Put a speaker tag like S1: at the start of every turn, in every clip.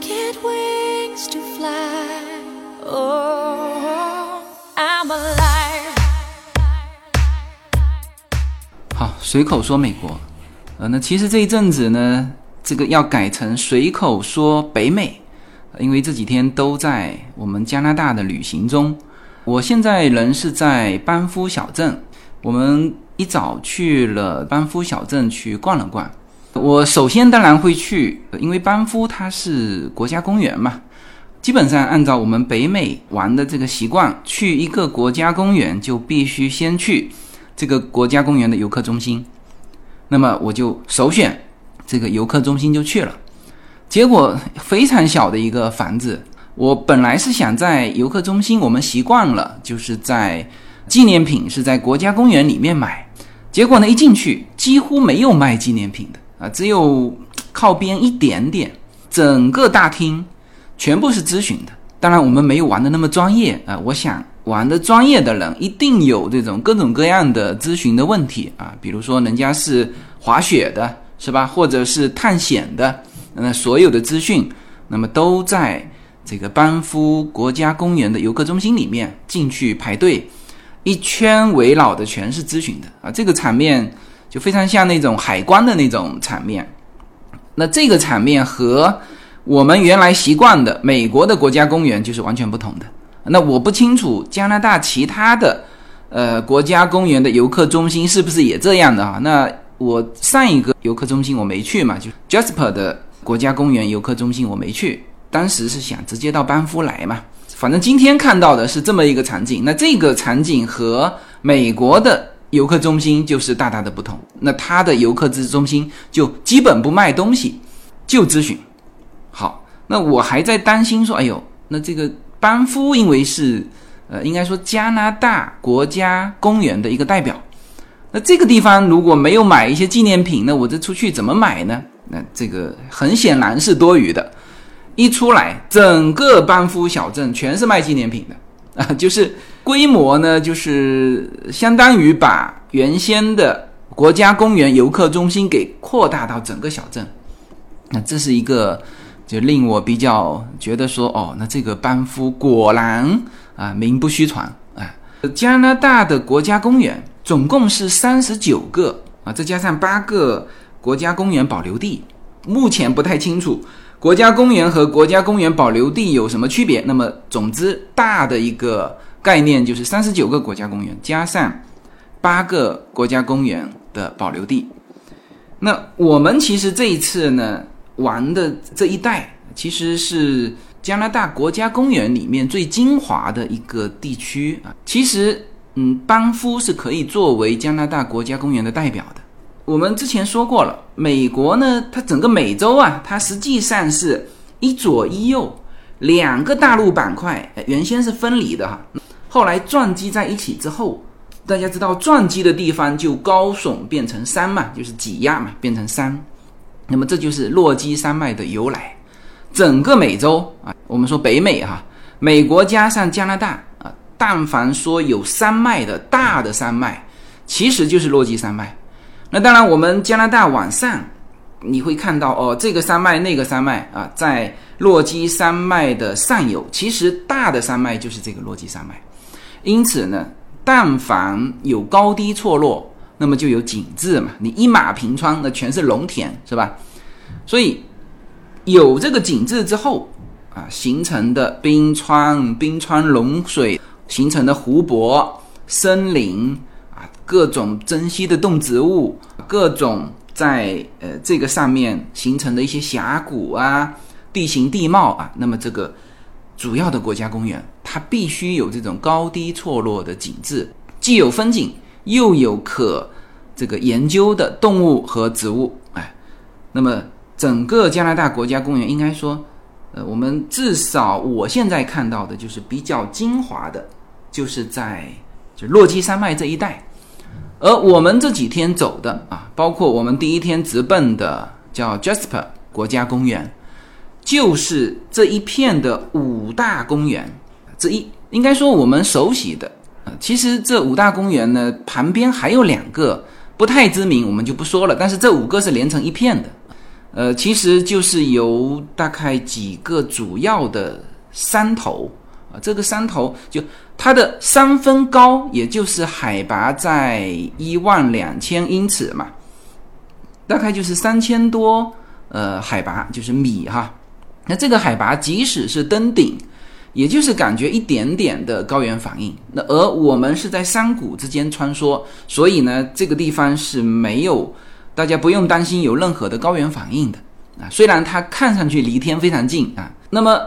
S1: get wings to fly. Oh, I'm alive.
S2: 好，随口说美国，呃，那其实这一阵子呢，这个要改成随口说北美，因为这几天都在我们加拿大的旅行中。我现在人是在班夫小镇，我们一早去了班夫小镇去逛了逛。我首先当然会去，因为班夫它是国家公园嘛，基本上按照我们北美玩的这个习惯，去一个国家公园就必须先去这个国家公园的游客中心。那么我就首选这个游客中心就去了，结果非常小的一个房子。我本来是想在游客中心，我们习惯了就是在纪念品是在国家公园里面买，结果呢一进去几乎没有卖纪念品的啊，只有靠边一点点，整个大厅全部是咨询的。当然我们没有玩的那么专业啊，我想玩的专业的人一定有这种各种各样的咨询的问题啊，比如说人家是滑雪的，是吧？或者是探险的，那所有的资讯那么都在。这个班夫国家公园的游客中心里面进去排队，一圈围绕的全是咨询的啊，这个场面就非常像那种海关的那种场面。那这个场面和我们原来习惯的美国的国家公园就是完全不同的。那我不清楚加拿大其他的呃国家公园的游客中心是不是也这样的啊？那我上一个游客中心我没去嘛，就 Jasper 的国家公园游客中心我没去。当时是想直接到班夫来嘛，反正今天看到的是这么一个场景。那这个场景和美国的游客中心就是大大的不同。那它的游客资中心就基本不卖东西，就咨询。好，那我还在担心说，哎呦，那这个班夫因为是呃，应该说加拿大国家公园的一个代表，那这个地方如果没有买一些纪念品，那我这出去怎么买呢？那这个很显然是多余的。一出来，整个班夫小镇全是卖纪念品的啊，就是规模呢，就是相当于把原先的国家公园游客中心给扩大到整个小镇。那这是一个就令我比较觉得说，哦，那这个班夫果然啊名不虚传啊。加拿大的国家公园总共是三十九个啊，再加上八个国家公园保留地，目前不太清楚。国家公园和国家公园保留地有什么区别？那么，总之大的一个概念就是三十九个国家公园加上八个国家公园的保留地。那我们其实这一次呢玩的这一带，其实是加拿大国家公园里面最精华的一个地区啊。其实，嗯，班夫是可以作为加拿大国家公园的代表的。我们之前说过了，美国呢，它整个美洲啊，它实际上是一左一右两个大陆板块，原先是分离的哈，后来撞击在一起之后，大家知道撞击的地方就高耸变成山嘛，就是挤压嘛，变成山，那么这就是落基山脉的由来。整个美洲啊，我们说北美哈，美国加上加拿大啊，但凡说有山脉的大的山脉，其实就是落基山脉。那当然，我们加拿大往上，你会看到哦，这个山脉、那个山脉啊，在落基山脉的上游，其实大的山脉就是这个落基山脉。因此呢，但凡有高低错落，那么就有景致嘛。你一马平川，那全是农田，是吧？所以有这个景致之后啊，形成的冰川、冰川融水形成的湖泊、森林。各种珍稀的动植物，各种在呃这个上面形成的一些峡谷啊、地形地貌啊，那么这个主要的国家公园，它必须有这种高低错落的景致，既有风景，又有可这个研究的动物和植物，哎，那么整个加拿大国家公园应该说，呃，我们至少我现在看到的就是比较精华的，就是在就落基山脉这一带。而我们这几天走的啊，包括我们第一天直奔的叫 Jasper 国家公园，就是这一片的五大公园之一。应该说我们熟悉的啊，其实这五大公园呢，旁边还有两个不太知名，我们就不说了。但是这五个是连成一片的，呃，其实就是由大概几个主要的山头啊，这个山头就它的山峰高，也就是海拔在一万两千英尺嘛，大概就是三千多呃海拔，就是米哈。那这个海拔即使是登顶，也就是感觉一点点的高原反应。那而我们是在山谷之间穿梭，所以呢，这个地方是没有。大家不用担心有任何的高原反应的啊，虽然它看上去离天非常近啊。那么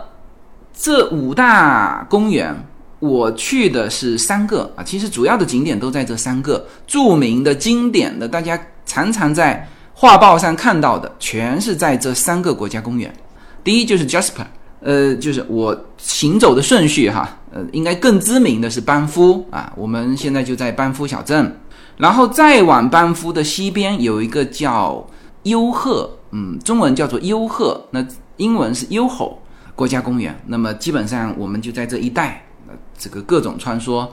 S2: 这五大公园，我去的是三个啊，其实主要的景点都在这三个著名的、经典的，大家常常在画报上看到的，全是在这三个国家公园。第一就是 Jasper，呃，就是我行走的顺序哈，呃，应该更知名的是班夫啊，我们现在就在班夫小镇。然后再往班夫的西边有一个叫优鹤，嗯，中文叫做优鹤，那英文是优吼国家公园。那么基本上我们就在这一带，呃，这个各种穿梭。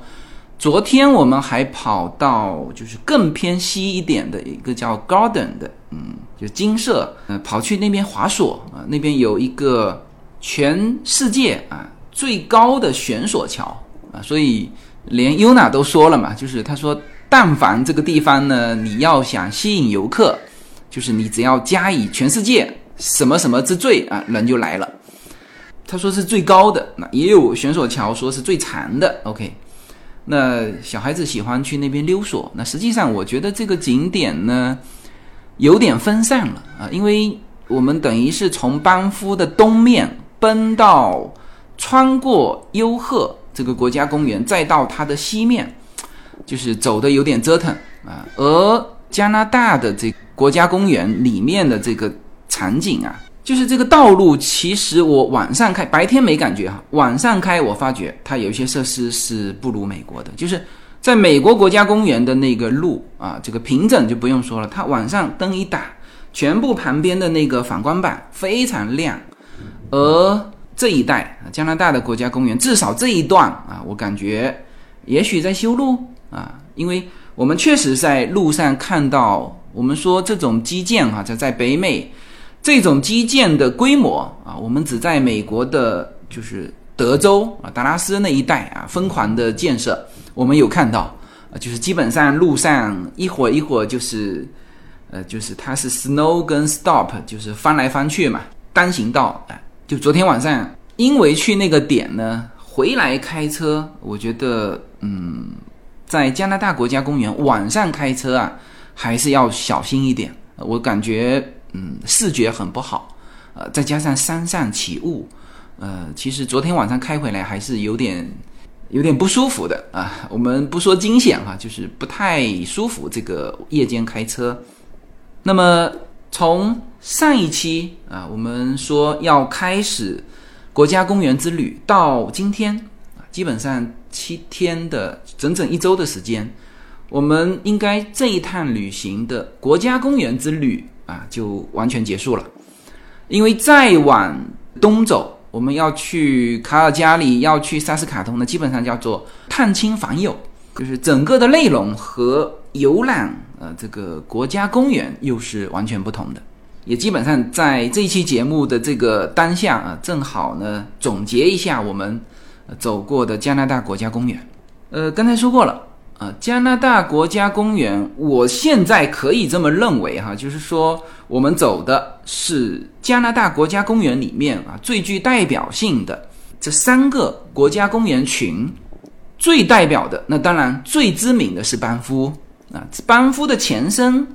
S2: 昨天我们还跑到就是更偏西一点的一个叫 Garden 的，嗯，就金色，呃，跑去那边滑索啊，那边有一个全世界啊最高的悬索桥啊，所以连 Yuna 都说了嘛，就是他说。但凡这个地方呢，你要想吸引游客，就是你只要加以全世界什么什么之最啊，人就来了。他说是最高的，那也有悬索桥说是最长的。OK，那小孩子喜欢去那边溜索。那实际上我觉得这个景点呢有点分散了啊，因为我们等于是从班夫的东面奔到穿过优鹤这个国家公园，再到它的西面。就是走的有点折腾啊，而加拿大的这国家公园里面的这个场景啊，就是这个道路，其实我晚上开，白天没感觉哈，晚上开我发觉它有一些设施是不如美国的。就是在美国国家公园的那个路啊，这个平整就不用说了，它晚上灯一打，全部旁边的那个反光板非常亮，而这一带加拿大的国家公园，至少这一段啊，我感觉也许在修路。啊，因为我们确实在路上看到，我们说这种基建哈，在在北美，这种基建的规模啊，我们只在美国的，就是德州啊，达拉斯那一带啊，疯狂的建设，我们有看到啊，就是基本上路上一会儿一会儿就是，呃，就是它是 snow 跟 stop，就是翻来翻去嘛，单行道啊，就昨天晚上因为去那个点呢，回来开车，我觉得嗯。在加拿大国家公园晚上开车啊，还是要小心一点。我感觉，嗯，视觉很不好，呃，再加上山上起雾，呃，其实昨天晚上开回来还是有点，有点不舒服的啊。我们不说惊险哈，就是不太舒服。这个夜间开车，那么从上一期啊，我们说要开始国家公园之旅，到今天啊。基本上七天的整整一周的时间，我们应该这一趟旅行的国家公园之旅啊，就完全结束了。因为再往东走，我们要去卡尔加里，要去萨斯卡通呢，基本上叫做探亲访友，就是整个的内容和游览呃这个国家公园又是完全不同的。也基本上在这一期节目的这个当下啊，正好呢总结一下我们。走过的加拿大国家公园，呃，刚才说过了啊，加拿大国家公园，我现在可以这么认为哈，就是说我们走的是加拿大国家公园里面啊最具代表性的这三个国家公园群，最代表的那当然最知名的是班夫啊，班夫的前身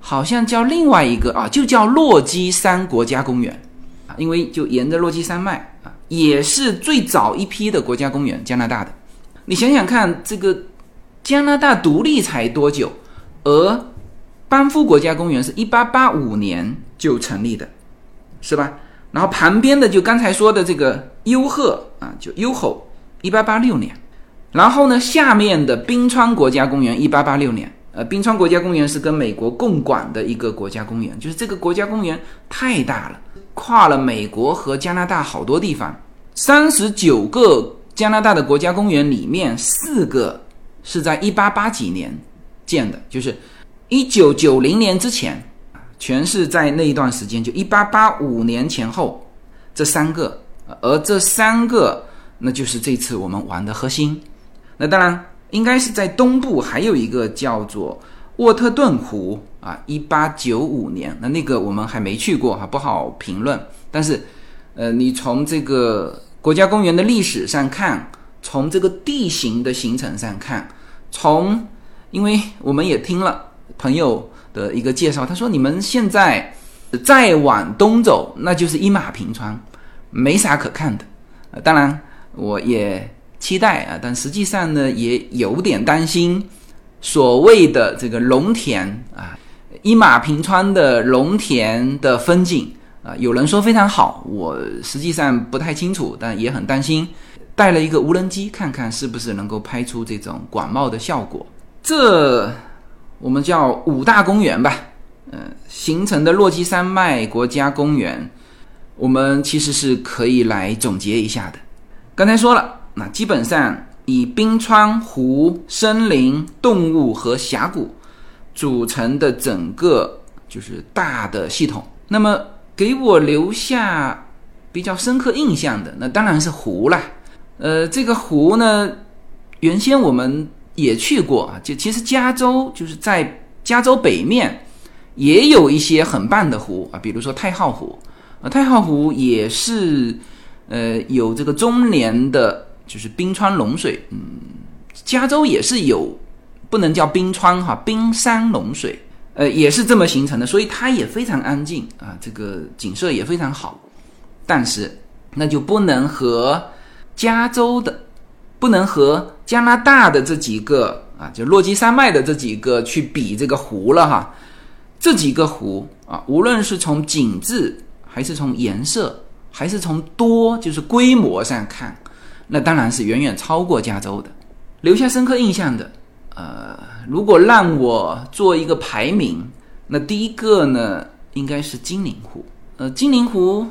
S2: 好像叫另外一个啊，就叫洛基山国家公园啊，因为就沿着洛基山脉啊。也是最早一批的国家公园，加拿大的。你想想看，这个加拿大独立才多久？而班夫国家公园是一八八五年就成立的，是吧？然后旁边的就刚才说的这个优鹤啊，就优吼，一八八六年。然后呢，下面的冰川国家公园一八八六年。呃，冰川国家公园是跟美国共管的一个国家公园，就是这个国家公园太大了。跨了美国和加拿大好多地方，三十九个加拿大的国家公园里面，四个是在一八八几年建的，就是一九九零年之前，全是在那一段时间，就一八八五年前后这三个，而这三个那就是这次我们玩的核心。那当然应该是在东部还有一个叫做沃特顿湖啊，一八九五年，那那个我们还没去过哈，不好评论。但是，呃，你从这个国家公园的历史上看，从这个地形的形成上看，从，因为我们也听了朋友的一个介绍，他说你们现在再往东走，那就是一马平川，没啥可看的。呃，当然我也期待啊，但实际上呢，也有点担心所谓的这个农田啊，一马平川的农田的风景。啊，有人说非常好，我实际上不太清楚，但也很担心。带了一个无人机，看看是不是能够拍出这种广袤的效果。这我们叫五大公园吧，呃，形成的落基山脉国家公园，我们其实是可以来总结一下的。刚才说了，那基本上以冰川、湖、森林、动物和峡谷组成的整个就是大的系统。那么给我留下比较深刻印象的，那当然是湖了。呃，这个湖呢，原先我们也去过啊。就其实加州就是在加州北面也有一些很棒的湖啊，比如说太浩湖啊。太浩湖也是呃有这个终年的，就是冰川融水。嗯，加州也是有，不能叫冰川哈，冰山融水。呃，也是这么形成的，所以它也非常安静啊，这个景色也非常好。但是那就不能和加州的，不能和加拿大的这几个啊，就落基山脉的这几个去比这个湖了哈。这几个湖啊，无论是从景致，还是从颜色，还是从多，就是规模上看，那当然是远远超过加州的。留下深刻印象的，呃。如果让我做一个排名，那第一个呢，应该是金陵湖。呃，金陵湖，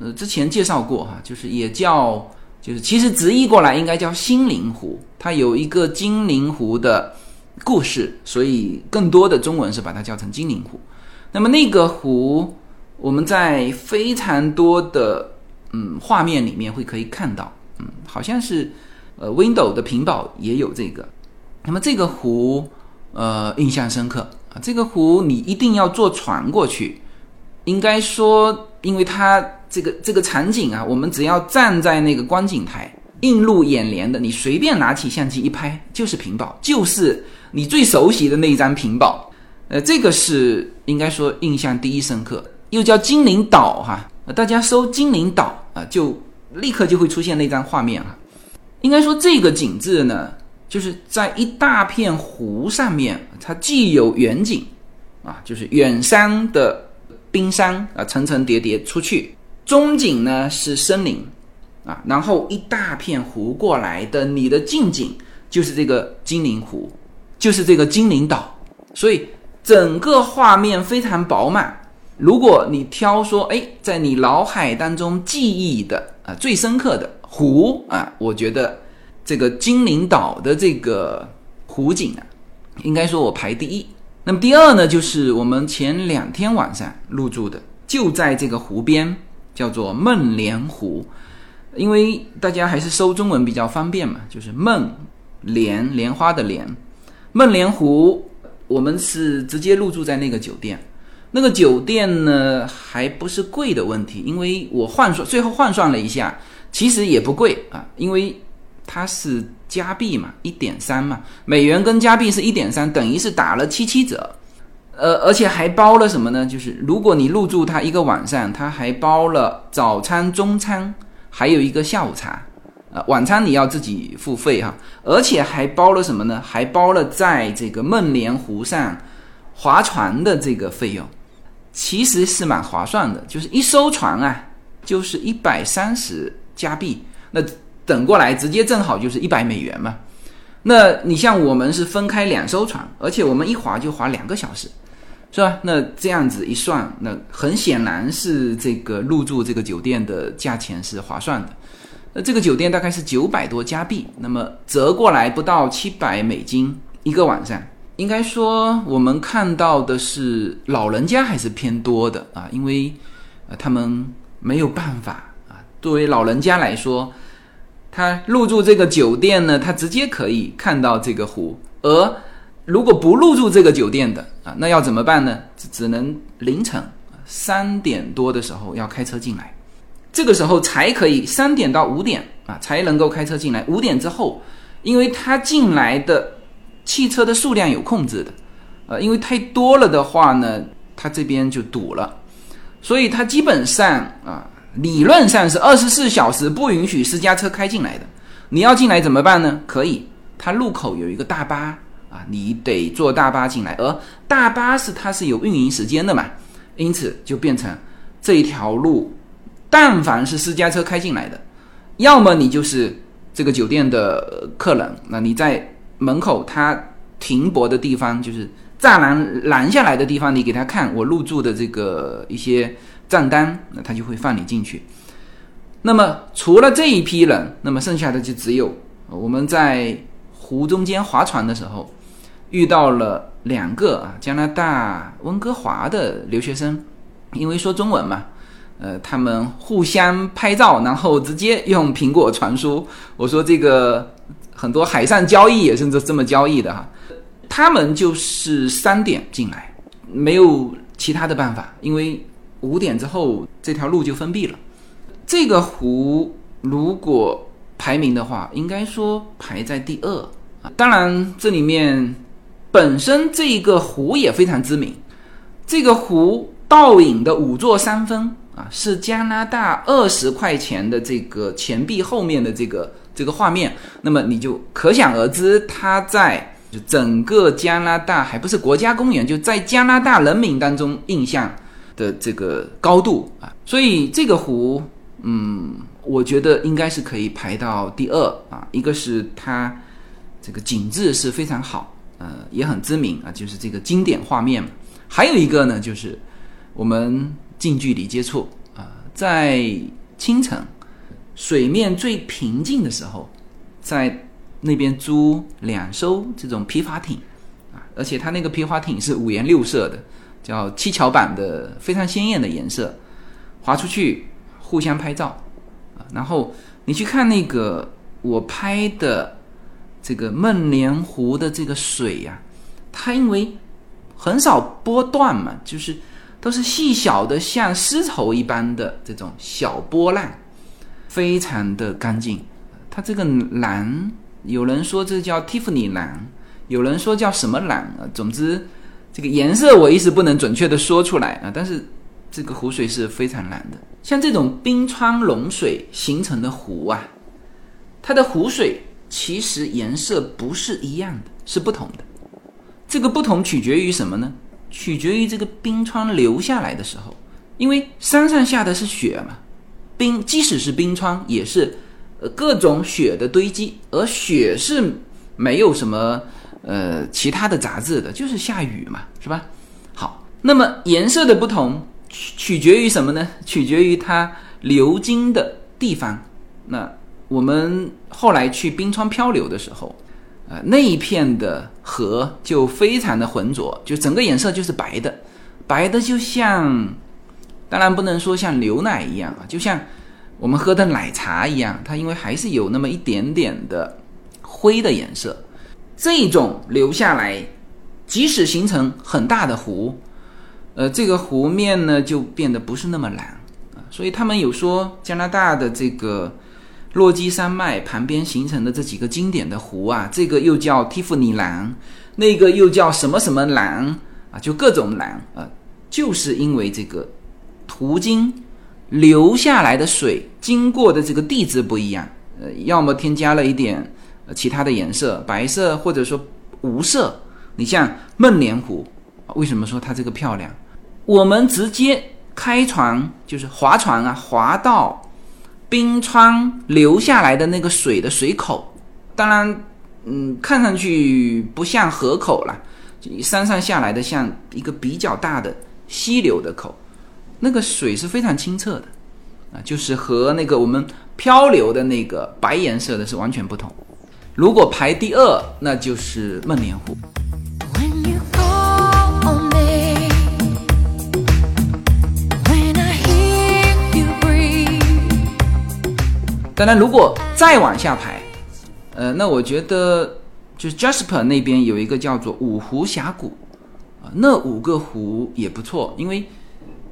S2: 呃，之前介绍过哈，就是也叫，就是其实直译过来应该叫心灵湖。它有一个精灵湖的故事，所以更多的中文是把它叫成精灵湖。那么那个湖，我们在非常多的嗯画面里面会可以看到，嗯，好像是呃 w i n d o w 的屏保也有这个。那么这个湖，呃，印象深刻啊！这个湖你一定要坐船过去。应该说，因为它这个这个场景啊，我们只要站在那个观景台，映入眼帘的，你随便拿起相机一拍，就是屏保，就是你最熟悉的那一张屏保。呃，这个是应该说印象第一深刻，又叫精灵岛哈。大家搜精灵岛啊，就立刻就会出现那张画面哈。应该说这个景致呢。就是在一大片湖上面，它既有远景，啊，就是远山的冰山啊，层层叠叠出去；中景呢是森林，啊，然后一大片湖过来的，你的近景就是这个精灵湖，就是这个精灵岛，所以整个画面非常饱满。如果你挑说，哎，在你脑海当中记忆的啊最深刻的湖啊，我觉得。这个精灵岛的这个湖景啊，应该说我排第一。那么第二呢，就是我们前两天晚上入住的，就在这个湖边，叫做梦莲湖。因为大家还是搜中文比较方便嘛，就是梦莲莲花的莲，梦莲湖。我们是直接入住在那个酒店，那个酒店呢还不是贵的问题，因为我换算最后换算了一下，其实也不贵啊，因为。它是加币嘛，一点三嘛，美元跟加币是一点三，等于是打了七七折，呃，而且还包了什么呢？就是如果你入住它一个晚上，它还包了早餐、中餐，还有一个下午茶，呃，晚餐你要自己付费哈，而且还包了什么呢？还包了在这个梦莲湖上划船的这个费用，其实是蛮划算的，就是一艘船啊，就是一百三十加币，那。等过来直接正好就是一百美元嘛，那你像我们是分开两艘船，而且我们一划就划两个小时，是吧？那这样子一算，那很显然是这个入住这个酒店的价钱是划算的。那这个酒店大概是九百多加币，那么折过来不到七百美金一个晚上，应该说我们看到的是老人家还是偏多的啊，因为他们没有办法啊。作为老人家来说，他入住这个酒店呢，他直接可以看到这个湖，而如果不入住这个酒店的啊，那要怎么办呢？只只能凌晨三点多的时候要开车进来，这个时候才可以三点到五点啊才能够开车进来。五点之后，因为他进来的汽车的数量有控制的，呃，因为太多了的话呢，他这边就堵了，所以他基本上啊，理论上是二十四小时不允许私家车开进来的。你要进来怎么办呢？可以，它路口有一个大巴。啊，你得坐大巴进来，而大巴是它是有运营时间的嘛，因此就变成这一条路，但凡是私家车开进来的，要么你就是这个酒店的客人，那你在门口他停泊的地方，就是栅栏拦下来的地方，你给他看我入住的这个一些账单，那他就会放你进去。那么除了这一批人，那么剩下的就只有我们在湖中间划船的时候。遇到了两个啊，加拿大温哥华的留学生，因为说中文嘛，呃，他们互相拍照，然后直接用苹果传输。我说这个很多海上交易也是这这么交易的哈。他们就是三点进来，没有其他的办法，因为五点之后这条路就封闭了。这个湖如果排名的话，应该说排在第二啊。当然这里面。本身这一个湖也非常知名，这个湖倒影的五座山峰啊，是加拿大二十块钱的这个钱币后面的这个这个画面，那么你就可想而知，它在就整个加拿大还不是国家公园，就在加拿大人民当中印象的这个高度啊，所以这个湖，嗯，我觉得应该是可以排到第二啊，一个是它这个景致是非常好。呃，也很知名啊，就是这个经典画面。还有一个呢，就是我们近距离接触啊，在清晨水面最平静的时候，在那边租两艘这种皮划艇啊，而且它那个皮划艇是五颜六色的，叫七巧板的，非常鲜艳的颜色，划出去互相拍照啊。然后你去看那个我拍的。这个孟连湖的这个水呀，它因为很少波段嘛，就是都是细小的，像丝绸一般的这种小波浪，非常的干净。它这个蓝，有人说这叫蒂芙尼蓝，有人说叫什么蓝啊？总之，这个颜色我一时不能准确的说出来啊。但是这个湖水是非常蓝的，像这种冰川融水形成的湖啊，它的湖水。其实颜色不是一样的，是不同的。这个不同取决于什么呢？取决于这个冰川流下来的时候，因为山上下的是雪嘛，冰即使是冰川也是呃各种雪的堆积，而雪是没有什么呃其他的杂质的，就是下雨嘛，是吧？好，那么颜色的不同取取决于什么呢？取决于它流经的地方。那我们后来去冰川漂流的时候，呃，那一片的河就非常的浑浊，就整个颜色就是白的，白的就像，当然不能说像牛奶一样啊，就像我们喝的奶茶一样，它因为还是有那么一点点的灰的颜色，这种流下来，即使形成很大的湖，呃，这个湖面呢就变得不是那么蓝啊，所以他们有说加拿大的这个。落基山脉旁边形成的这几个经典的湖啊，这个又叫蒂芙尼蓝，那个又叫什么什么蓝啊，就各种蓝啊，就是因为这个途经流下来的水经过的这个地质不一样，呃，要么添加了一点其他的颜色，白色或者说无色。你像孟连湖，为什么说它这个漂亮？我们直接开船就是划船啊，划到。冰川流下来的那个水的水口，当然，嗯，看上去不像河口了，山上下来的像一个比较大的溪流的口，那个水是非常清澈的，啊，就是和那个我们漂流的那个白颜色的是完全不同。如果排第二，那就是《梦莲湖》。当然，如果再往下排，呃，那我觉得就是 Jasper 那边有一个叫做五湖峡谷，啊、呃，那五个湖也不错。因为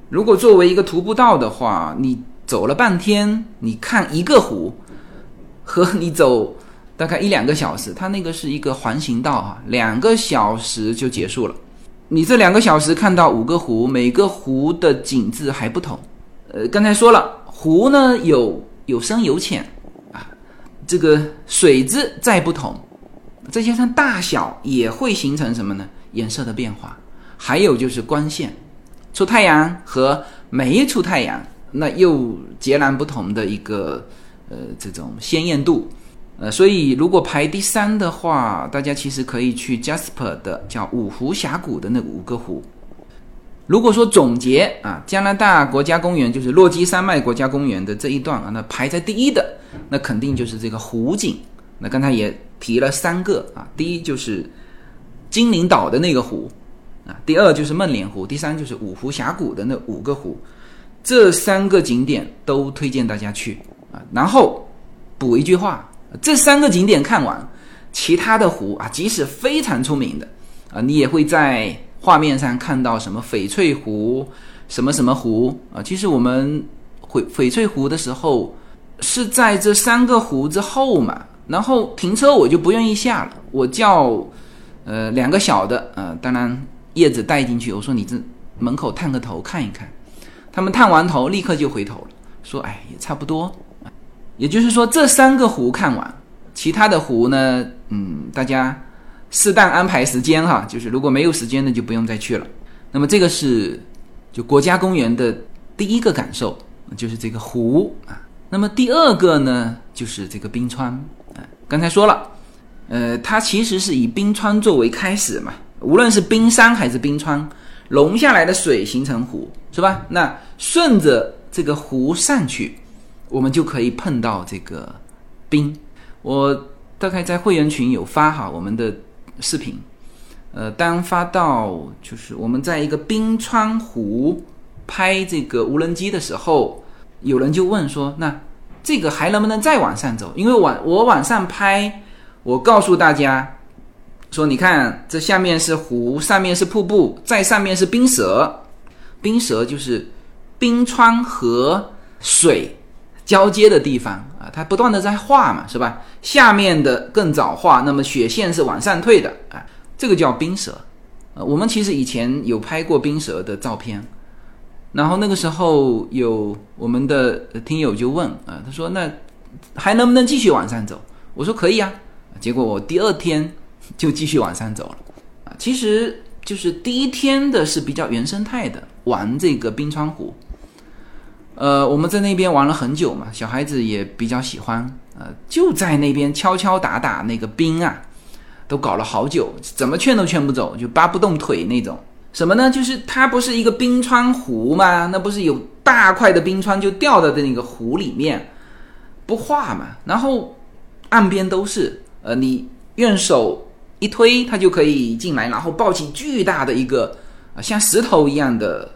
S2: 如果作为一个徒步道的话，你走了半天，你看一个湖，和你走大概一两个小时，它那个是一个环形道啊，两个小时就结束了。你这两个小时看到五个湖，每个湖的景致还不同。呃，刚才说了，湖呢有有深有浅啊，这个水质再不同，再加上大小也会形成什么呢？颜色的变化。还有就是光线，出太阳和没出太阳，那又截然不同的一个呃这种鲜艳度。呃，所以如果排第三的话，大家其实可以去 Jasper 的叫五湖峡谷的那五个湖。如果说总结啊，加拿大国家公园就是落基山脉国家公园的这一段啊，那排在第一的，那肯定就是这个湖景。那刚才也提了三个啊，第一就是精灵岛的那个湖啊，第二就是梦莲湖，第三就是五湖峡谷的那五个湖。这三个景点都推荐大家去啊。然后补一句话。这三个景点看完，其他的湖啊，即使非常出名的啊，你也会在画面上看到什么翡翠湖、什么什么湖啊。其实我们翡翡翠湖的时候是在这三个湖之后嘛，然后停车我就不愿意下了，我叫呃两个小的呃，当然叶子带进去，我说你这门口探个头看一看，他们探完头立刻就回头了，说哎也差不多。也就是说，这三个湖看完，其他的湖呢，嗯，大家适当安排时间哈，就是如果没有时间呢，就不用再去了。那么这个是就国家公园的第一个感受，就是这个湖啊。那么第二个呢，就是这个冰川啊。刚才说了，呃，它其实是以冰川作为开始嘛，无论是冰山还是冰川融下来的水形成湖，是吧？那顺着这个湖上去。我们就可以碰到这个冰，我大概在会员群有发哈我们的视频，呃，当发到就是我们在一个冰川湖拍这个无人机的时候，有人就问说，那这个还能不能再往上走？因为往我往上拍，我告诉大家说，你看这下面是湖，上面是瀑布，在上面是冰舌，冰舌就是冰川和水。交接的地方啊，它不断的在化嘛，是吧？下面的更早化，那么雪线是往上退的啊，这个叫冰舌。呃，我们其实以前有拍过冰舌的照片，然后那个时候有我们的听友就问啊，他说那还能不能继续往上走？我说可以啊，结果我第二天就继续往上走了啊。其实就是第一天的是比较原生态的玩这个冰川湖。呃，我们在那边玩了很久嘛，小孩子也比较喜欢。呃，就在那边敲敲打打那个冰啊，都搞了好久，怎么劝都劝不走，就扒不动腿那种。什么呢？就是它不是一个冰川湖吗？那不是有大块的冰川就掉到的那个湖里面不化嘛？然后岸边都是，呃，你用手一推，它就可以进来，然后抱起巨大的一个啊像石头一样的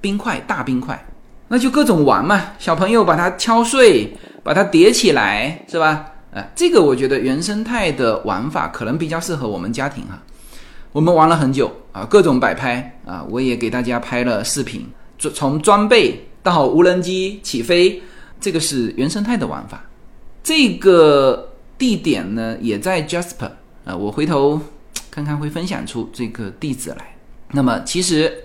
S2: 冰块，大冰块。那就各种玩嘛，小朋友把它敲碎，把它叠起来，是吧？哎，这个我觉得原生态的玩法可能比较适合我们家庭哈。我们玩了很久啊，各种摆拍啊，我也给大家拍了视频，从装备到无人机起飞，这个是原生态的玩法。这个地点呢也在 Jasper 啊，我回头看看会分享出这个地址来。那么其实，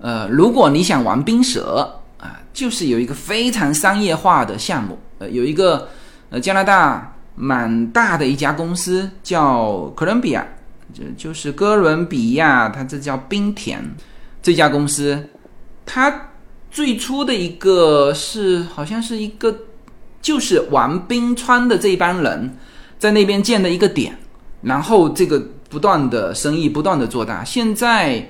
S2: 呃，如果你想玩冰蛇。啊，就是有一个非常商业化的项目，呃，有一个呃加拿大蛮大的一家公司叫哥伦比亚，就就是哥伦比亚，它这叫冰田这家公司，它最初的一个是好像是一个就是玩冰川的这一帮人在那边建的一个点，然后这个不断的生意不断的做大，现在。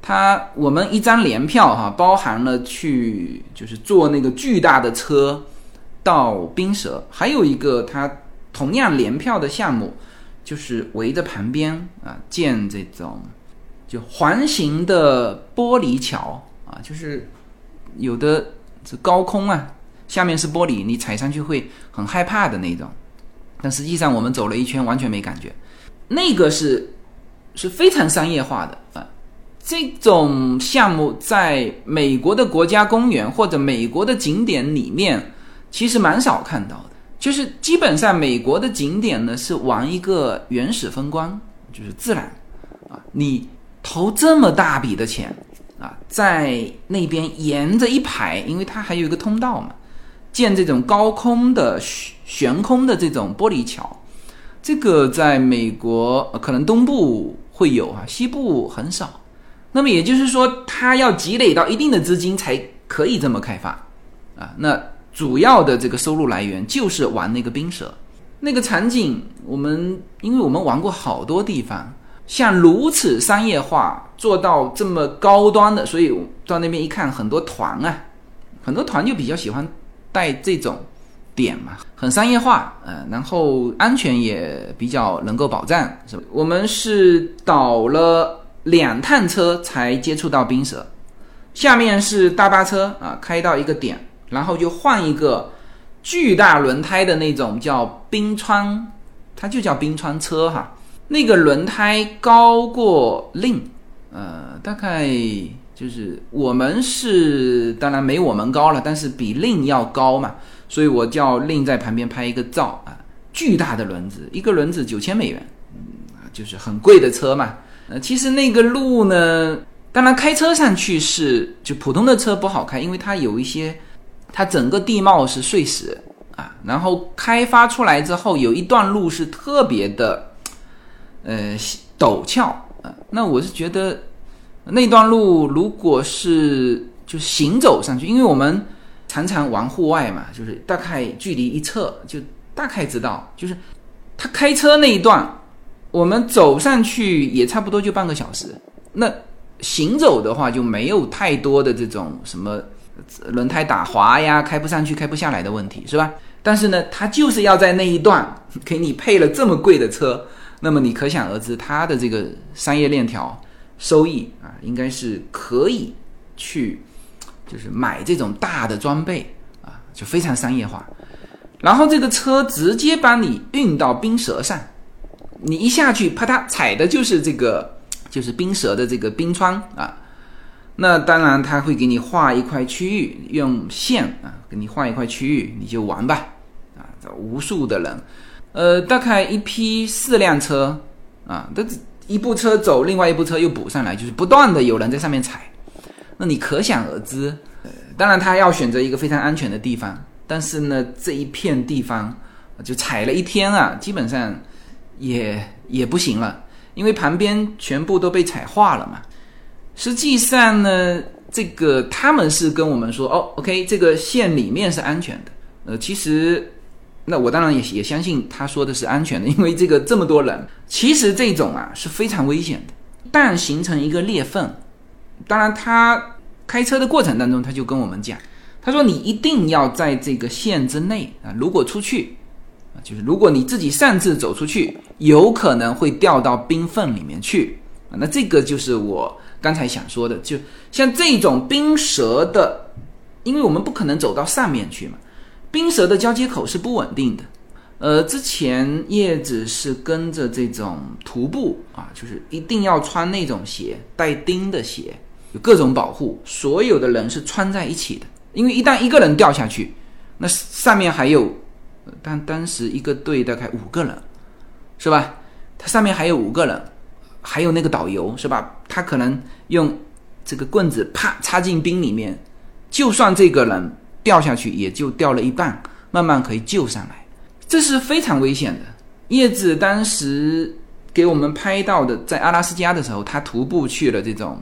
S2: 它我们一张联票哈，包含了去就是坐那个巨大的车到冰蛇，还有一个它同样联票的项目，就是围着旁边啊建这种就环形的玻璃桥啊，就是有的是高空啊下面是玻璃，你踩上去会很害怕的那种。但实际上我们走了一圈，完全没感觉。那个是是非常商业化的啊。这种项目在美国的国家公园或者美国的景点里面，其实蛮少看到的。就是基本上美国的景点呢是玩一个原始风光，就是自然啊。你投这么大笔的钱啊，在那边沿着一排，因为它还有一个通道嘛。建这种高空的悬悬空的这种玻璃桥，这个在美国可能东部会有啊，西部很少。那么也就是说，它要积累到一定的资金才可以这么开发啊。那主要的这个收入来源就是玩那个冰蛇，那个场景我们因为我们玩过好多地方，像如此商业化做到这么高端的，所以到那边一看，很多团啊，很多团就比较喜欢。带这种点嘛，很商业化，呃，然后安全也比较能够保障，是吧？我们是倒了两趟车才接触到冰蛇，下面是大巴车啊，开到一个点，然后就换一个巨大轮胎的那种叫冰川，它就叫冰川车哈，那个轮胎高过令，呃，大概。就是我们是当然没我们高了，但是比令要高嘛，所以我叫令在旁边拍一个照啊。巨大的轮子，一个轮子九千美元，嗯，就是很贵的车嘛。呃，其实那个路呢，当然开车上去是就普通的车不好开，因为它有一些，它整个地貌是碎石啊，然后开发出来之后有一段路是特别的，呃，陡峭啊。那我是觉得。那段路如果是就行走上去，因为我们常常玩户外嘛，就是大概距离一测就大概知道，就是他开车那一段，我们走上去也差不多就半个小时。那行走的话就没有太多的这种什么轮胎打滑呀、开不上去、开不下来的问题，是吧？但是呢，他就是要在那一段 给你配了这么贵的车，那么你可想而知他的这个商业链条。收益啊，应该是可以去，就是买这种大的装备啊，就非常商业化。然后这个车直接帮你运到冰舌上，你一下去啪嗒踩的就是这个，就是冰蛇的这个冰川啊。那当然他会给你画一块区域，用线啊给你画一块区域，你就玩吧啊。无数的人，呃，大概一批四辆车啊，都。一部车走，另外一部车又补上来，就是不断的有人在上面踩，那你可想而知。呃，当然他要选择一个非常安全的地方，但是呢，这一片地方就踩了一天啊，基本上也也不行了，因为旁边全部都被踩化了嘛。实际上呢，这个他们是跟我们说，哦，OK，这个线里面是安全的。呃，其实。那我当然也也相信他说的是安全的，因为这个这么多人，其实这种啊是非常危险的。但形成一个裂缝，当然他开车的过程当中他就跟我们讲，他说你一定要在这个线之内啊，如果出去，就是如果你自己擅自走出去，有可能会掉到冰缝里面去啊。那这个就是我刚才想说的，就像这种冰蛇的，因为我们不可能走到上面去嘛。冰蛇的交接口是不稳定的，呃，之前叶子是跟着这种徒步啊，就是一定要穿那种鞋，带钉的鞋，有各种保护，所有的人是穿在一起的，因为一旦一个人掉下去，那上面还有，但当时一个队大概五个人，是吧？他上面还有五个人，还有那个导游，是吧？他可能用这个棍子啪插进冰里面，就算这个人。掉下去也就掉了一半，慢慢可以救上来，这是非常危险的。叶子当时给我们拍到的，在阿拉斯加的时候，他徒步去了这种，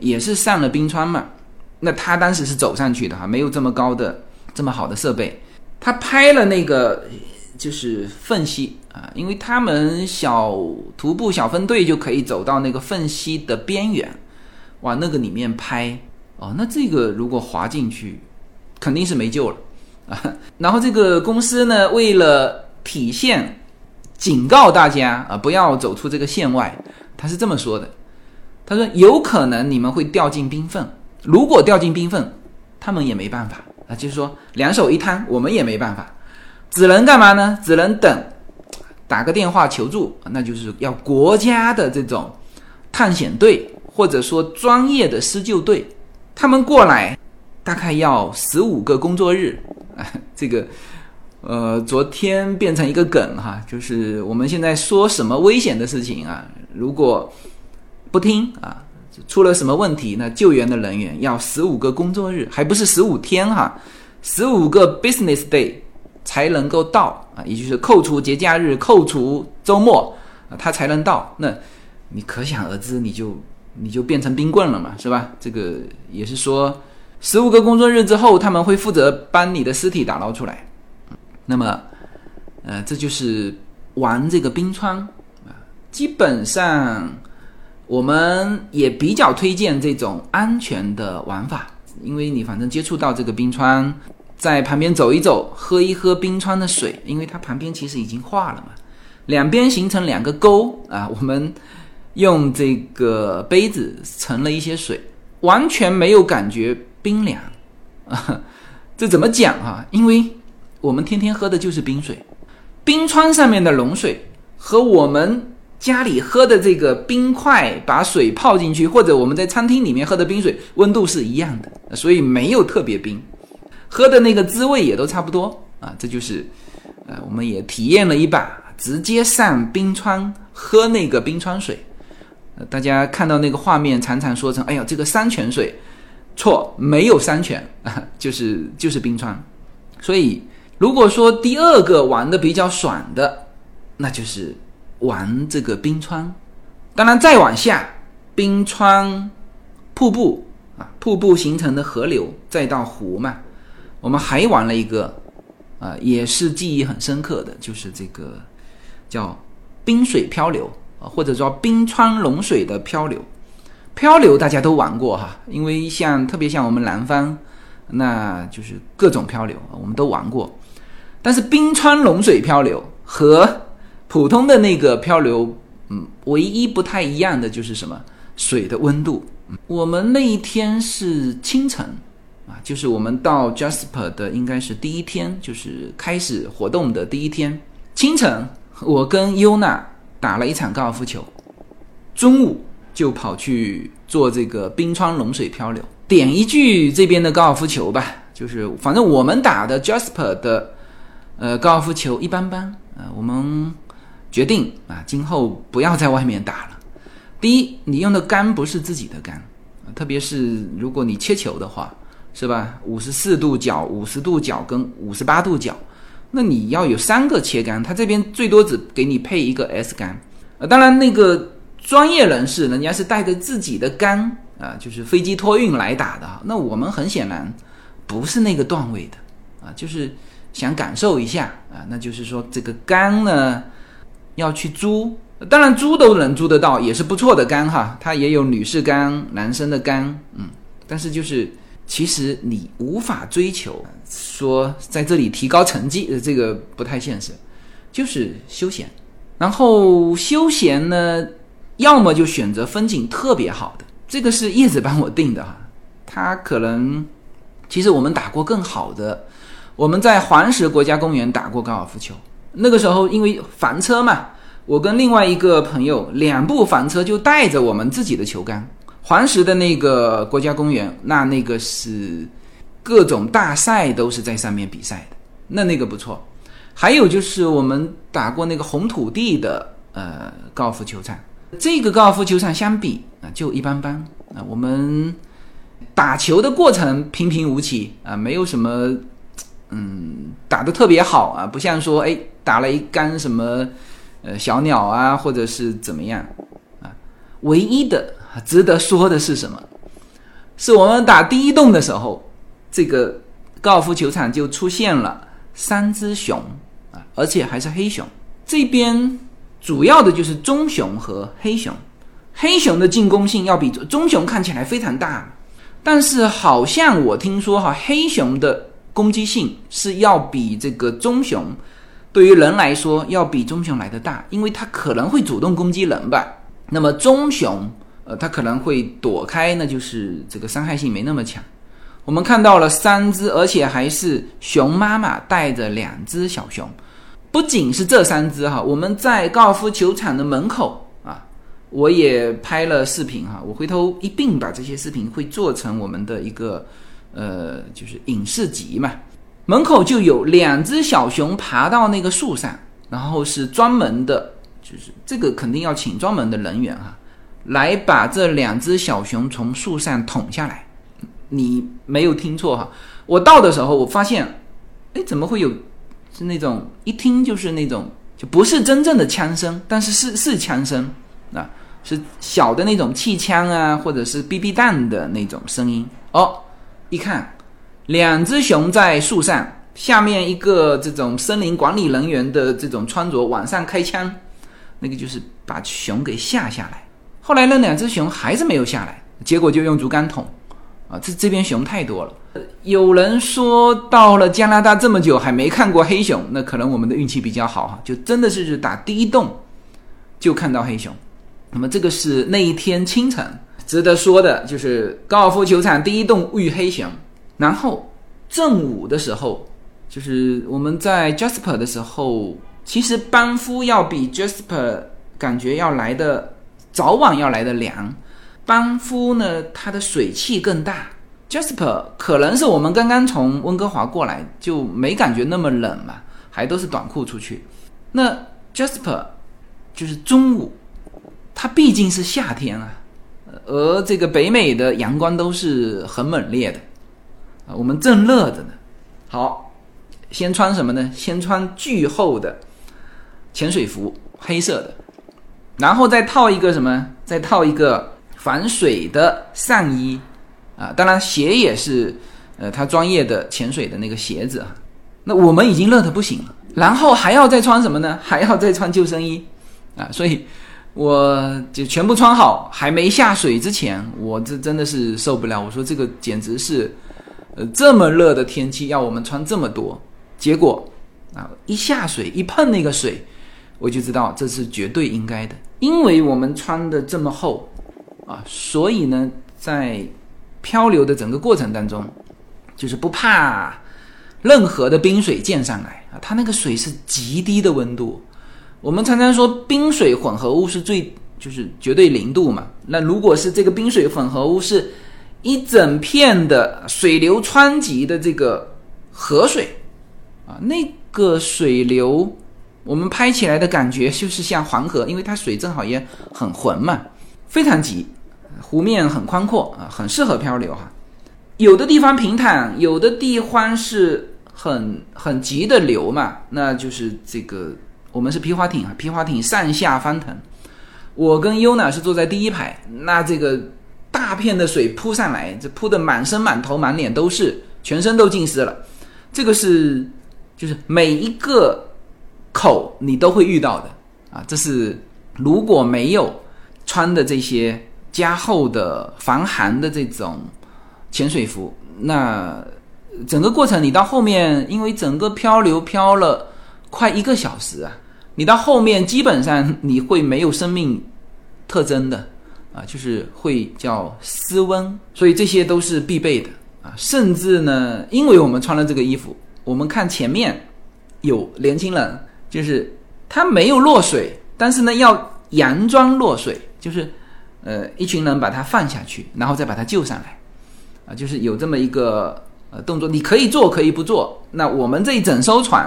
S2: 也是上了冰川嘛。那他当时是走上去的哈，没有这么高的、这么好的设备。他拍了那个就是缝隙啊，因为他们小徒步小分队就可以走到那个缝隙的边缘，往那个里面拍哦。那这个如果滑进去。肯定是没救了啊！然后这个公司呢，为了体现警告大家啊，不要走出这个线外，他是这么说的：他说有可能你们会掉进冰缝，如果掉进冰缝，他们也没办法啊，就是说两手一摊，我们也没办法，只能干嘛呢？只能等，打个电话求助，那就是要国家的这种探险队或者说专业的施救队，他们过来，大概要十五个工作日，这个。呃，昨天变成一个梗哈，就是我们现在说什么危险的事情啊，如果不听啊，出了什么问题，那救援的人员要十五个工作日，还不是十五天哈，十五个 business day 才能够到啊，也就是扣除节假日、扣除周末，他才能到。那你可想而知，你就你就变成冰棍了嘛，是吧？这个也是说，十五个工作日之后，他们会负责把你的尸体打捞出来。那么，呃，这就是玩这个冰川啊。基本上，我们也比较推荐这种安全的玩法，因为你反正接触到这个冰川，在旁边走一走，喝一喝冰川的水，因为它旁边其实已经化了嘛，两边形成两个沟啊。我们用这个杯子盛了一些水，完全没有感觉冰凉啊。这怎么讲啊？因为我们天天喝的就是冰水，冰川上面的融水和我们家里喝的这个冰块把水泡进去，或者我们在餐厅里面喝的冰水温度是一样的，所以没有特别冰，喝的那个滋味也都差不多啊。这就是，呃，我们也体验了一把直接上冰川喝那个冰川水，呃，大家看到那个画面常常说成，哎呀，这个山泉水，错，没有山泉啊，就是就是冰川，所以。如果说第二个玩的比较爽的，那就是玩这个冰川。当然，再往下，冰川、瀑布啊，瀑布形成的河流，再到湖嘛。我们还玩了一个，啊，也是记忆很深刻的，就是这个叫冰水漂流啊，或者说冰川融水的漂流。漂流大家都玩过哈，因为像特别像我们南方，那就是各种漂流，我们都玩过。但是冰川融水漂流和普通的那个漂流，嗯，唯一不太一样的就是什么？水的温度。我们那一天是清晨，啊，就是我们到 Jasper 的应该是第一天，就是开始活动的第一天。清晨，我跟优娜打了一场高尔夫球，中午就跑去做这个冰川融水漂流。点一句这边的高尔夫球吧，就是反正我们打的 Jasper 的。呃，高尔夫球一般般啊，我们决定啊，今后不要在外面打了。第一，你用的杆不是自己的杆，特别是如果你切球的话，是吧？五十四度角、五十度角跟五十八度角，那你要有三个切杆，他这边最多只给你配一个 S 杆。呃，当然那个专业人士人家是带着自己的杆啊，就是飞机托运来打的。那我们很显然不是那个段位的啊，就是。想感受一下啊，那就是说这个杆呢要去租，当然租都能租得到，也是不错的杆哈。它也有女士杆、男生的杆，嗯，但是就是其实你无法追求说在这里提高成绩，这个不太现实，就是休闲。然后休闲呢，要么就选择风景特别好的，这个是叶子帮我定的哈。他可能其实我们打过更好的。我们在黄石国家公园打过高尔夫球，那个时候因为房车嘛，我跟另外一个朋友两部房车就带着我们自己的球杆。黄石的那个国家公园，那那个是各种大赛都是在上面比赛的，那那个不错。还有就是我们打过那个红土地的呃高尔夫球场，这个高尔夫球场相比啊就一般般啊。我们打球的过程平平无奇啊，没有什么。嗯，打的特别好啊，不像说哎打了一杆什么呃小鸟啊，或者是怎么样啊。唯一的值得说的是什么？是我们打第一洞的时候，这个高尔夫球场就出现了三只熊啊，而且还是黑熊。这边主要的就是棕熊和黑熊，黑熊的进攻性要比棕熊看起来非常大，但是好像我听说哈黑熊的。攻击性是要比这个棕熊，对于人来说要比棕熊来的大，因为它可能会主动攻击人吧。那么棕熊，呃，它可能会躲开，那就是这个伤害性没那么强。我们看到了三只，而且还是熊妈妈带着两只小熊。不仅是这三只哈，我们在高尔夫球场的门口啊，我也拍了视频哈。我回头一并把这些视频会做成我们的一个呃，就是影视集嘛。门口就有两只小熊爬到那个树上，然后是专门的，就是这个肯定要请专门的人员哈，来把这两只小熊从树上捅下来。你没有听错哈，我到的时候我发现，哎，怎么会有？是那种一听就是那种，就不是真正的枪声，但是是是枪声啊，是小的那种气枪啊，或者是 BB 弹的那种声音哦。一看，两只熊在树上，下面一个这种森林管理人员的这种穿着往上开枪，那个就是把熊给吓下来。后来那两只熊还是没有下来，结果就用竹竿捅。啊，这这边熊太多了。有人说到了加拿大这么久还没看过黑熊，那可能我们的运气比较好哈，就真的是打第一洞就看到黑熊。那么这个是那一天清晨值得说的，就是高尔夫球场第一洞遇黑熊。然后正午的时候，就是我们在 Jasper 的时候，其实班夫要比 Jasper 感觉要来的早晚要来的凉。班夫呢，它的水汽更大。Jasper 可能是我们刚刚从温哥华过来，就没感觉那么冷嘛，还都是短裤出去。那 Jasper 就是中午，它毕竟是夏天啊，而这个北美的阳光都是很猛烈的啊，我们正热着呢。好，先穿什么呢？先穿巨厚的潜水服，黑色的，然后再套一个什么？再套一个。防水的上衣啊，当然鞋也是，呃，他专业的潜水的那个鞋子。那我们已经热的不行了，然后还要再穿什么呢？还要再穿救生衣啊！所以我就全部穿好，还没下水之前，我这真的是受不了。我说这个简直是，呃，这么热的天气要我们穿这么多，结果啊，一下水一碰那个水，我就知道这是绝对应该的，因为我们穿的这么厚。啊，所以呢，在漂流的整个过程当中，就是不怕任何的冰水溅上来啊。它那个水是极低的温度，我们常常说冰水混合物是最就是绝对零度嘛。那如果是这个冰水混合物是一整片的水流湍急的这个河水啊，那个水流我们拍起来的感觉就是像黄河，因为它水正好也很浑嘛。非常急，湖面很宽阔啊，很适合漂流哈。有的地方平坦，有的地方是很很急的流嘛，那就是这个我们是皮划艇啊，皮划艇上下翻腾。我跟优娜是坐在第一排，那这个大片的水扑上来，这扑的满身满头满脸都是，全身都浸湿了。这个是就是每一个口你都会遇到的啊，这是如果没有。穿的这些加厚的防寒的这种潜水服，那整个过程你到后面，因为整个漂流漂了快一个小时啊，你到后面基本上你会没有生命特征的啊，就是会叫失温，所以这些都是必备的啊。甚至呢，因为我们穿了这个衣服，我们看前面有年轻人，就是他没有落水，但是呢要佯装落水。就是，呃，一群人把他放下去，然后再把他救上来，啊，就是有这么一个呃动作，你可以做，可以不做。那我们这一整艘船，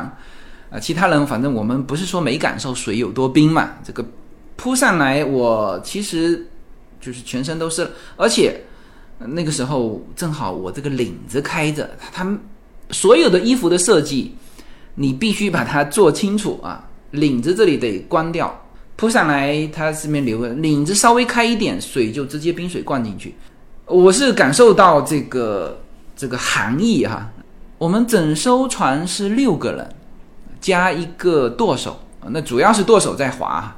S2: 啊，其他人反正我们不是说没感受水有多冰嘛，这个扑上来，我其实就是全身都是，而且那个时候正好我这个领子开着，他所有的衣服的设计，你必须把它做清楚啊，领子这里得关掉。扑上来，它这边流，领子稍微开一点，水就直接冰水灌进去。我是感受到这个这个寒意哈。我们整艘船是六个人，加一个舵手，那主要是舵手在划。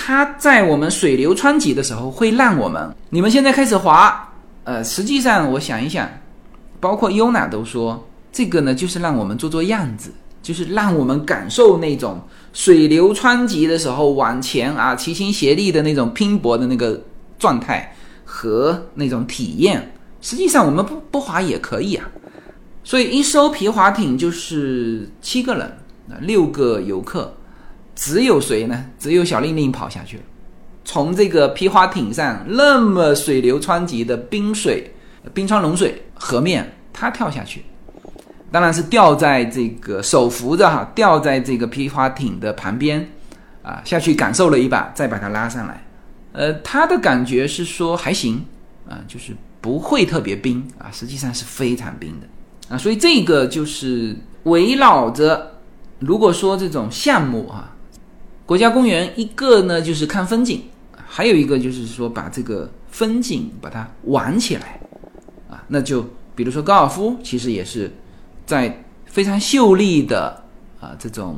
S2: 他在我们水流湍急的时候会让我们，你们现在开始划。呃，实际上我想一想，包括优娜都说，这个呢就是让我们做做样子。就是让我们感受那种水流湍急的时候往前啊齐心协力的那种拼搏的那个状态和那种体验实际上我们不不划也可以啊。所以一艘皮划艇就是七个人啊，六个游客，只有谁呢？只有小令令跑下去了，从这个皮划艇上那么水流湍急的冰水、冰川融水河面，他跳下去，当然是吊在这个手扶着哈，吊在这个皮划艇的旁边啊，下去感受了一把，再把它拉上来。呃，他的感觉是说还行啊，就是不会特别冰啊，实际上是非常冰的。啊，所以这个就是围绕着，如果说这种项目啊，国家公园一个呢就是看风景，还有一个就是说把这个风景把它玩起来，啊，那就比如说高尔夫，其实也是在非常秀丽的啊这种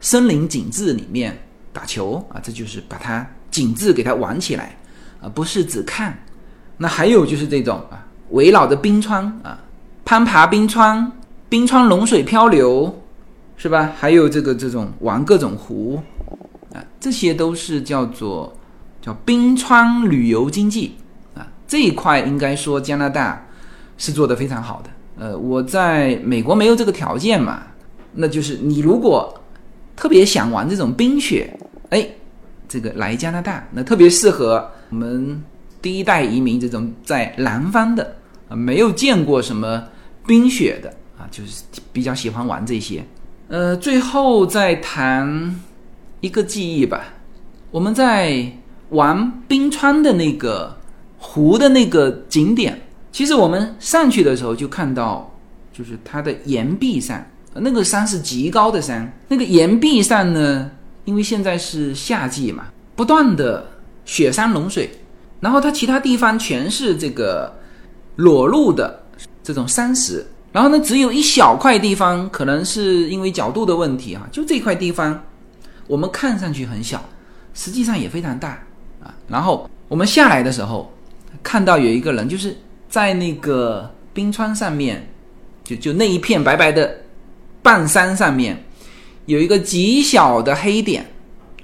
S2: 森林景致里面打球啊，这就是把它景致给它玩起来，啊，不是只看。那还有就是这种啊，围绕着冰川啊。攀爬冰川，冰川融水漂流，是吧？还有这个这种玩各种湖，这些都是叫做叫冰川旅游经济啊。这一块应该说加拿大是做的非常好的。呃，我在美国没有这个条件嘛，那就是你如果特别想玩这种冰雪，哎，这个来加拿大，那特别适合我们第一代移民这种在南方的啊，没有见过什么。冰雪的啊，就是比较喜欢玩这些。呃，最后再谈一个记忆吧。我们在玩冰川的那个湖的那个景点，其实我们上去的时候就看到，就是它的岩壁上，那个山是极高的山，那个岩壁上呢，因为现在是夏季嘛，不断的雪山融水，然后它其他地方全是这个裸露的。这种山石，然后呢，只有一小块地方，可能是因为角度的问题哈，就这块地方，我们看上去很小，实际上也非常大啊。然后我们下来的时候，看到有一个人，就是在那个冰川上面，就就那一片白白的半山上面，有一个极小的黑点，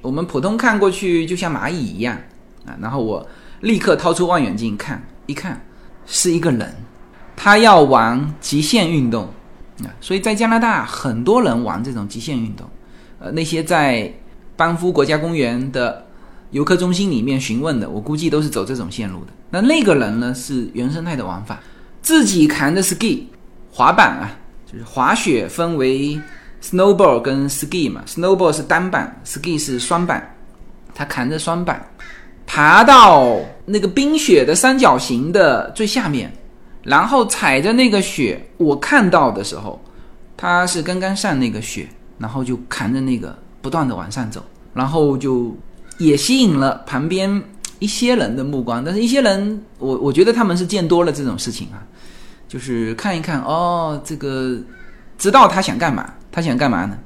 S2: 我们普通看过去就像蚂蚁一样啊。然后我立刻掏出望远镜看，一看是一个人。他要玩极限运动啊，所以在加拿大很多人玩这种极限运动。呃，那些在班夫国家公园的游客中心里面询问的，我估计都是走这种线路的。那那个人呢是原生态的玩法，自己扛着 ski 滑板啊，就是滑雪分为 snowboard 跟 ski 嘛，snowboard 是单板，ski 是双板，他扛着双板爬到那个冰雪的三角形的最下面。然后踩着那个雪，我看到的时候，他是刚刚上那个雪，然后就扛着那个不断的往上走，然后就也吸引了旁边一些人的目光。但是，一些人，我我觉得他们是见多了这种事情啊，就是看一看哦，这个知道他想干嘛？他想干嘛呢？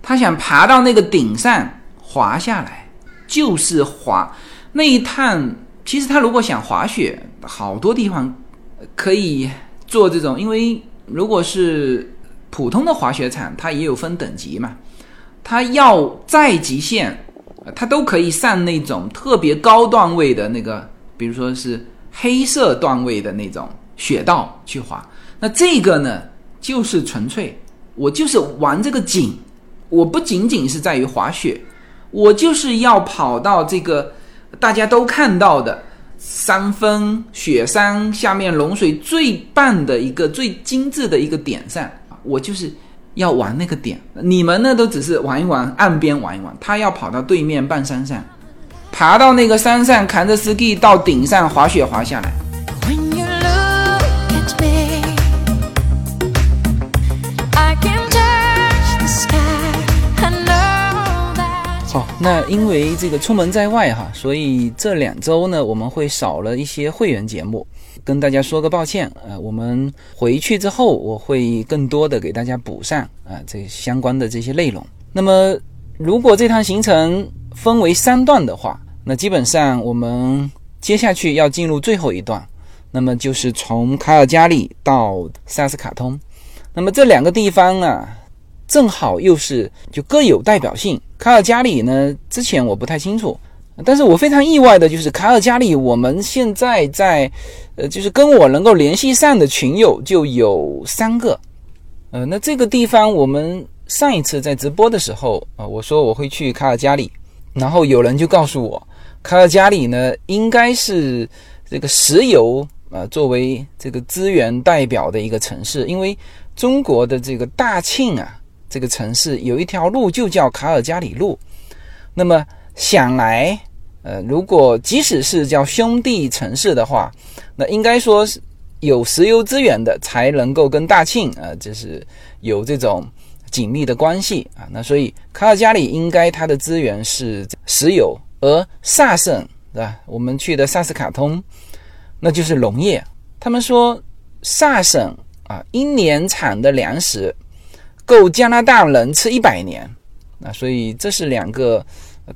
S2: 他想爬到那个顶上滑下来，就是滑那一趟。其实他如果想滑雪，好多地方。可以做这种，因为如果是普通的滑雪场，它也有分等级嘛。它要再极限，它都可以上那种特别高段位的那个，比如说是黑色段位的那种雪道去滑。那这个呢，就是纯粹我就是玩这个景，我不仅仅是在于滑雪，我就是要跑到这个大家都看到的。山峰、雪山下面融水最棒的一个、最精致的一个点上，我就是要玩那个点。你们呢，都只是玩一玩岸边玩一玩，他要跑到对面半山上，爬到那个山上，扛着 ski 到顶上滑雪滑下来。好，那因为这个出门在外哈，所以这两周呢，我们会少了一些会员节目，跟大家说个抱歉呃。我们回去之后，我会更多的给大家补上啊这相关的这些内容。那么，如果这趟行程分为三段的话，那基本上我们接下去要进入最后一段，那么就是从卡尔加里到萨斯卡通。那么这两个地方啊。正好又是就各有代表性。卡尔加里呢，之前我不太清楚，但是我非常意外的就是卡尔加里，我们现在在，呃，就是跟我能够联系上的群友就有三个，呃，那这个地方我们上一次在直播的时候啊，我说我会去卡尔加里，然后有人就告诉我，卡尔加里呢应该是这个石油啊作为这个资源代表的一个城市，因为中国的这个大庆啊这个城市有一条路就叫卡尔加里路，那么想来。呃，如果即使是叫兄弟城市的话，那应该说是有石油资源的才能够跟大庆啊，就是有这种紧密的关系啊。那所以卡尔加里应该它的资源是石油，而萨省对吧？我们去的萨斯卡通，那就是农业。他们说萨省啊，一年产的粮食够加拿大人吃一百年啊，所以这是两个。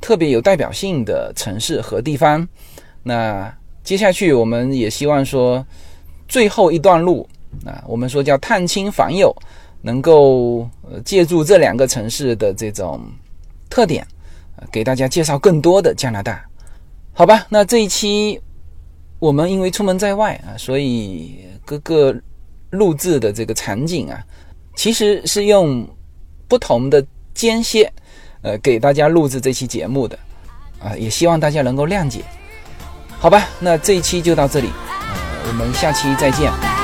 S2: 特别有代表性的城市和地方。那接下去我们也希望说，最后一段路啊，我们说叫探亲访友，能够借助这两个城市的这种特点，给大家介绍更多的加拿大。好吧，那这一期我们因为出门在外啊，所以各个录制的这个场景啊，其实是用不同的间歇。呃，给大家录制这期节目的，啊，也希望大家能够谅解，好吧？那这一期就到这里，呃，我们下期再见。